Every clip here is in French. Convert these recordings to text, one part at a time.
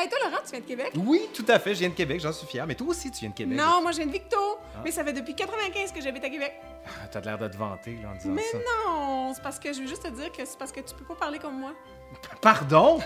Hey, toi, Laurent, tu viens de Québec? Oui, tout à fait, je viens de Québec, j'en suis fier. Mais toi aussi, tu viens de Québec. Non, moi, je viens de Victo. Ah. Mais ça fait depuis 95 que j'habite à Québec. Ah, T'as l'air de te vanter là, en disant Mais ça. non, c'est parce que je veux juste te dire que c'est parce que tu peux pas parler comme moi. Pardon?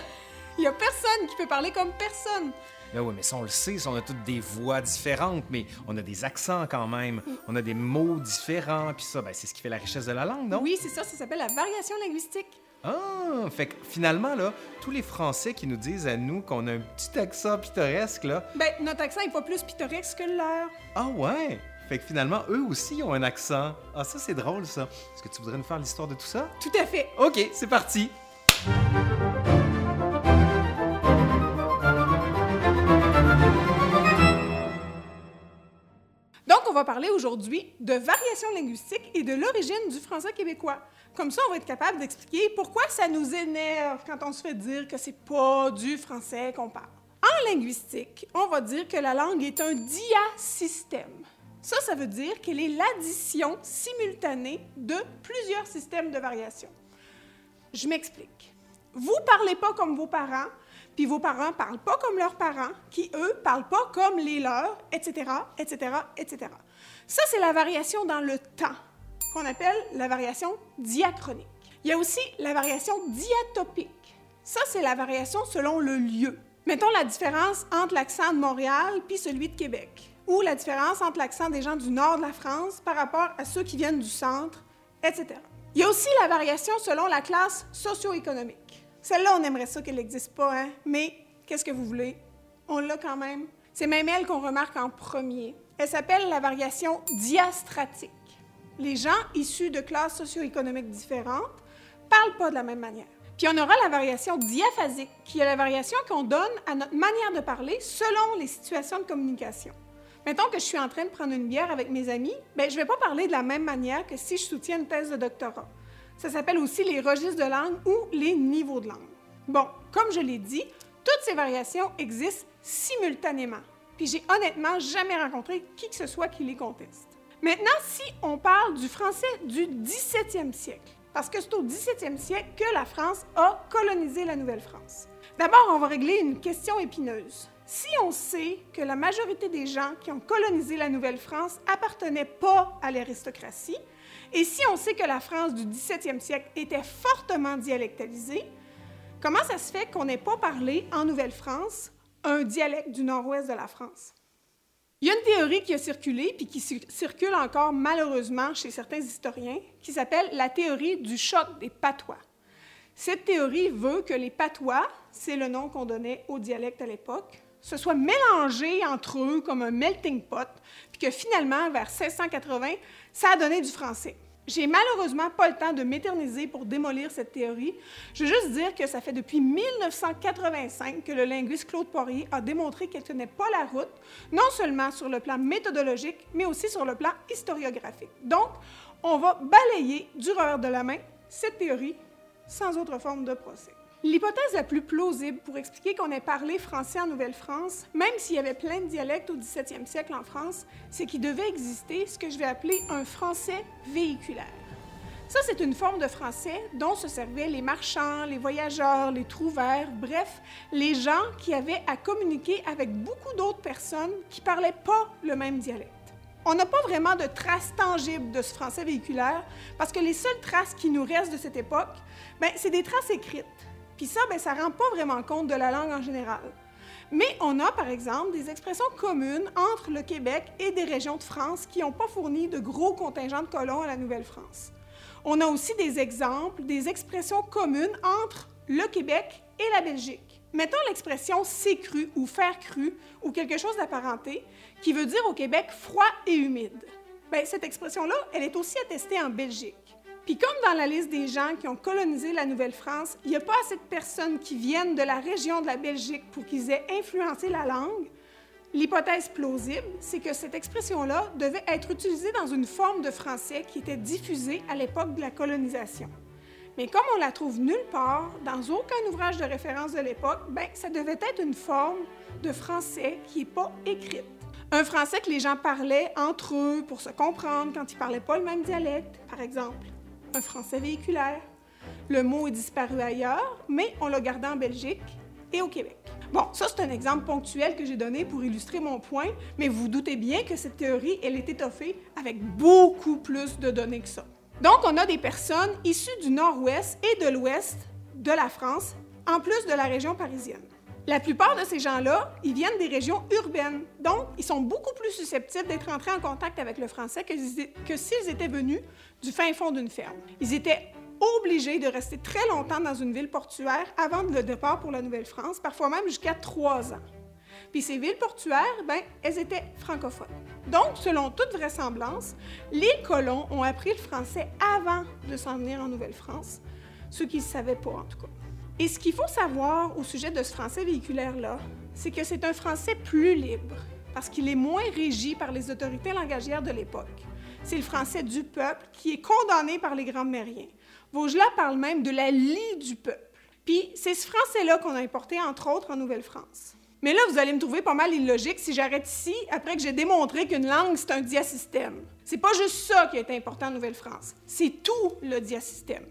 Il y a personne qui peut parler comme personne. Ben oui, mais ça, on le sait, on a toutes des voix différentes, mais on a des accents quand même. On a des mots différents, puis ça, ben, c'est ce qui fait la richesse de la langue, non? Oui, c'est ça, ça s'appelle la variation linguistique. Ah, fait que finalement, là, tous les Français qui nous disent à nous qu'on a un petit accent pittoresque, là, Ben, notre accent est pas plus pittoresque que le leur. ah ouais! Fait que finalement, eux aussi ont un accent. Ah, ça, c'est drôle, ça. Est-ce que tu voudrais nous faire l'histoire de tout ça? Tout à fait. OK, c'est parti! Donc, on va parler aujourd'hui de variation linguistique et de l'origine du français québécois. Comme ça, on va être capable d'expliquer pourquoi ça nous énerve quand on se fait dire que c'est pas du français qu'on parle. En linguistique, on va dire que la langue est un diasystème. Ça, ça veut dire qu'elle est l'addition simultanée de plusieurs systèmes de variation. Je m'explique. Vous parlez pas comme vos parents, puis vos parents parlent pas comme leurs parents, qui eux parlent pas comme les leurs, etc., etc., etc. Ça, c'est la variation dans le temps, qu'on appelle la variation diachronique. Il y a aussi la variation diatopique. Ça, c'est la variation selon le lieu. Mettons la différence entre l'accent de Montréal puis celui de Québec, ou la différence entre l'accent des gens du nord de la France par rapport à ceux qui viennent du centre, etc. Il y a aussi la variation selon la classe socio-économique. Celle-là, on aimerait ça qu'elle n'existe pas, hein? mais qu'est-ce que vous voulez? On l'a quand même. C'est même elle qu'on remarque en premier. Elle s'appelle la variation diastratique. Les gens issus de classes socio-économiques différentes parlent pas de la même manière. Puis on aura la variation diaphasique, qui est la variation qu'on donne à notre manière de parler selon les situations de communication. Mettons que je suis en train de prendre une bière avec mes amis, ben je vais pas parler de la même manière que si je soutiens une thèse de doctorat. Ça s'appelle aussi les registres de langue ou les niveaux de langue. Bon, comme je l'ai dit, toutes ces variations existent simultanément. Puis j'ai honnêtement jamais rencontré qui que ce soit qui les conteste. Maintenant, si on parle du français du 17e siècle, parce que c'est au 17e siècle que la France a colonisé la Nouvelle-France. D'abord, on va régler une question épineuse. Si on sait que la majorité des gens qui ont colonisé la Nouvelle-France appartenaient pas à l'aristocratie, et si on sait que la France du 17e siècle était fortement dialectalisée, comment ça se fait qu'on n'ait pas parlé en Nouvelle-France un dialecte du nord-ouest de la France? Il y a une théorie qui a circulé, puis qui ci- circule encore malheureusement chez certains historiens, qui s'appelle la théorie du choc des patois. Cette théorie veut que les patois, c'est le nom qu'on donnait au dialecte à l'époque, se soient mélangés entre eux comme un melting pot, puis que finalement, vers 1680, ça a donné du français. J'ai malheureusement pas le temps de m'éterniser pour démolir cette théorie. Je veux juste dire que ça fait depuis 1985 que le linguiste Claude Poirier a démontré qu'elle tenait pas la route, non seulement sur le plan méthodologique, mais aussi sur le plan historiographique. Donc, on va balayer du revers de la main cette théorie sans autre forme de procès. L'hypothèse la plus plausible pour expliquer qu'on ait parlé français en Nouvelle-France, même s'il y avait plein de dialectes au 17e siècle en France, c'est qu'il devait exister ce que je vais appeler un français véhiculaire. Ça, c'est une forme de français dont se servaient les marchands, les voyageurs, les trouvères, bref, les gens qui avaient à communiquer avec beaucoup d'autres personnes qui parlaient pas le même dialecte. On n'a pas vraiment de traces tangibles de ce français véhiculaire parce que les seules traces qui nous restent de cette époque, ben, c'est des traces écrites. Puis ça, ben, ça rend pas vraiment compte de la langue en général. Mais on a, par exemple, des expressions communes entre le Québec et des régions de France qui n'ont pas fourni de gros contingents de colons à la Nouvelle-France. On a aussi des exemples, des expressions communes entre le Québec et la Belgique. Mettons l'expression c'est cru ou faire cru ou quelque chose d'apparenté qui veut dire au Québec froid et humide. Bien, cette expression-là, elle est aussi attestée en Belgique. Puis comme dans la liste des gens qui ont colonisé la Nouvelle-France, il n'y a pas assez de personnes qui viennent de la région de la Belgique pour qu'ils aient influencé la langue, l'hypothèse plausible, c'est que cette expression-là devait être utilisée dans une forme de français qui était diffusée à l'époque de la colonisation. Mais comme on la trouve nulle part, dans aucun ouvrage de référence de l'époque, ben, ça devait être une forme de français qui n'est pas écrite. Un français que les gens parlaient entre eux pour se comprendre quand ils parlaient pas le même dialecte, par exemple. Un français véhiculaire. Le mot est disparu ailleurs, mais on l'a gardé en Belgique et au Québec. Bon, ça c'est un exemple ponctuel que j'ai donné pour illustrer mon point, mais vous, doutez bien que cette théorie, elle est étoffée avec beaucoup plus de données que ça. Donc, on a des personnes issues du nord-ouest et de l'ouest de la France, en plus de la région parisienne. La plupart de ces gens-là, ils viennent des régions urbaines, donc ils sont beaucoup plus susceptibles d'être entrés en contact avec le français que, s'ils étaient venus du fin fond d'une ferme. Ils étaient obligés de rester très longtemps dans une ville portuaire avant le départ pour la Nouvelle-France, parfois même jusqu'à trois ans. Puis ces villes portuaires, ben, elles étaient francophones. Donc, selon toute vraisemblance, les colons ont appris le français avant de s'en venir en Nouvelle-France, ceux qui ne savaient pas en tout cas. Et ce qu'il faut savoir au sujet de ce français véhiculaire-là, c'est que c'est un français plus libre, parce qu'il est moins régi par les autorités langagières de l'époque. C'est le français du peuple qui est condamné par les grands mériens. Vaugelas parle même de la lie du peuple. Puis c'est ce français-là qu'on a importé, entre autres, en Nouvelle-France. Mais là, vous allez me trouver pas mal illogique si j'arrête ici après que j'ai démontré qu'une langue, c'est un diasystème. C'est pas juste ça qui est important en Nouvelle-France, c'est tout le diasystème.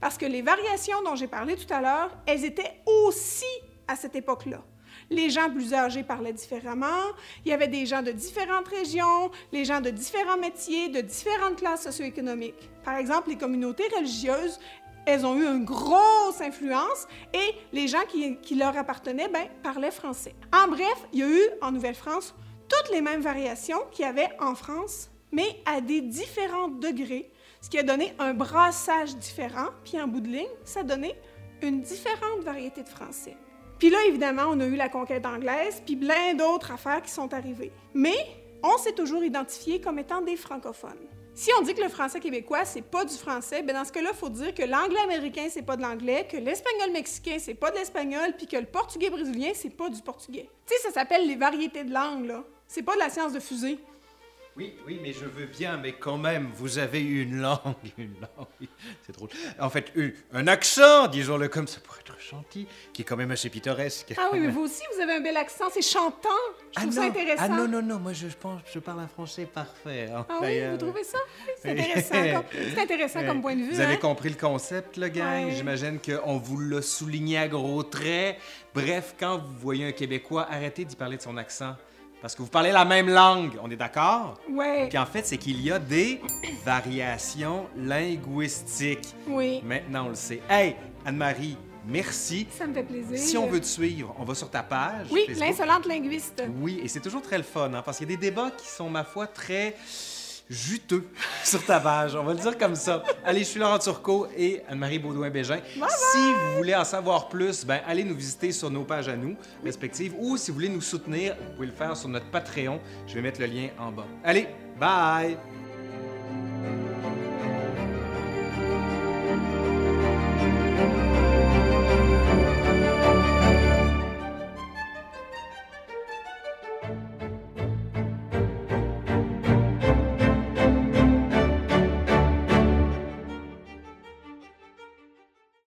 Parce que les variations dont j'ai parlé tout à l'heure, elles étaient aussi à cette époque-là. Les gens plus âgés parlaient différemment, il y avait des gens de différentes régions, les gens de différents métiers, de différentes classes socio-économiques. Par exemple, les communautés religieuses, elles ont eu une grosse influence et les gens qui, leur appartenaient ben, parlaient français. En bref, il y a eu en Nouvelle-France toutes les mêmes variations qu'il y avait en France, mais à des différents degrés ce qui a donné un brassage différent, puis en bout de ligne, ça a donné une différente variété de français. Puis là, évidemment, on a eu la conquête anglaise, puis plein d'autres affaires qui sont arrivées. Mais on s'est toujours identifié comme étant des francophones. Si on dit que le français québécois, c'est pas du français, ben dans ce cas-là, il faut dire que l'anglais américain, c'est pas de l'anglais, que l'espagnol mexicain, c'est pas de l'espagnol, puis que le portugais brésilien, c'est pas du portugais. Tu sais, ça s'appelle les variétés de langue, là. C'est pas de la science de fusée. Oui, oui, mais je veux bien, mais quand même, vous avez une langue, une langue, c'est drôle. En fait, un accent, disons-le comme ça, pour être gentil, qui est quand même assez pittoresque. Ah oui, mais vous aussi, vous avez un bel accent, c'est chantant. Je trouve ah ça intéressant. Ah non, non, non, moi je pense, je parle un français parfait. Hein. Ah oui, vous trouvez ça? C'est intéressant, comme, intéressant comme point de vue. Vous avez hein. compris le concept, le gang? J'imagine qu'on vous l'a souligné à gros traits. Bref, quand vous voyez un Québécois, arrêtez d'y parler de son accent. Parce que vous parlez la même langue, on est d'accord? Oui. Puis en fait, c'est qu'il y a des variations linguistiques. Oui. Maintenant, on le sait. Hey, Anne-Marie, merci. Ça me fait plaisir. Si on veut te suivre, on va sur ta page. Oui, l'insolente linguiste. Oui, et c'est toujours très le fun, hein, parce qu'il y a des débats qui sont, ma foi, très juteux sur ta page. On va le dire comme ça. Allez, je suis Laurent Turcot et Anne-Marie Baudouin-Bégin. Si vous voulez en savoir plus, ben, allez nous visiter sur nos pages à nous, respectives, ou si vous voulez nous soutenir, vous pouvez le faire sur notre Patreon. Je vais mettre le lien en bas. Allez, bye!